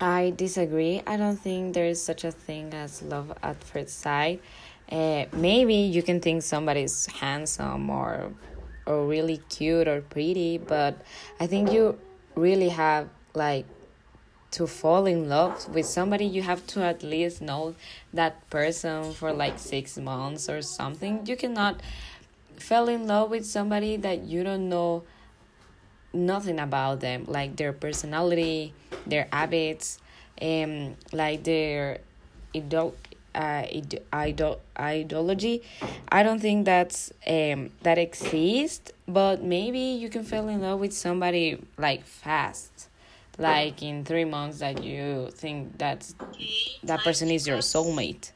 I disagree. I don't think there is such a thing as love at first sight. Uh, maybe you can think somebody's handsome or or really cute or pretty, but I think you really have like to fall in love with somebody you have to at least know that person for like 6 months or something. You cannot fall in love with somebody that you don't know nothing about them, like their personality, their habits, um like their idol uh, idol ideology. I don't think that's um that exists, but maybe you can fall in love with somebody like fast, like in three months that you think that that person is your soulmate.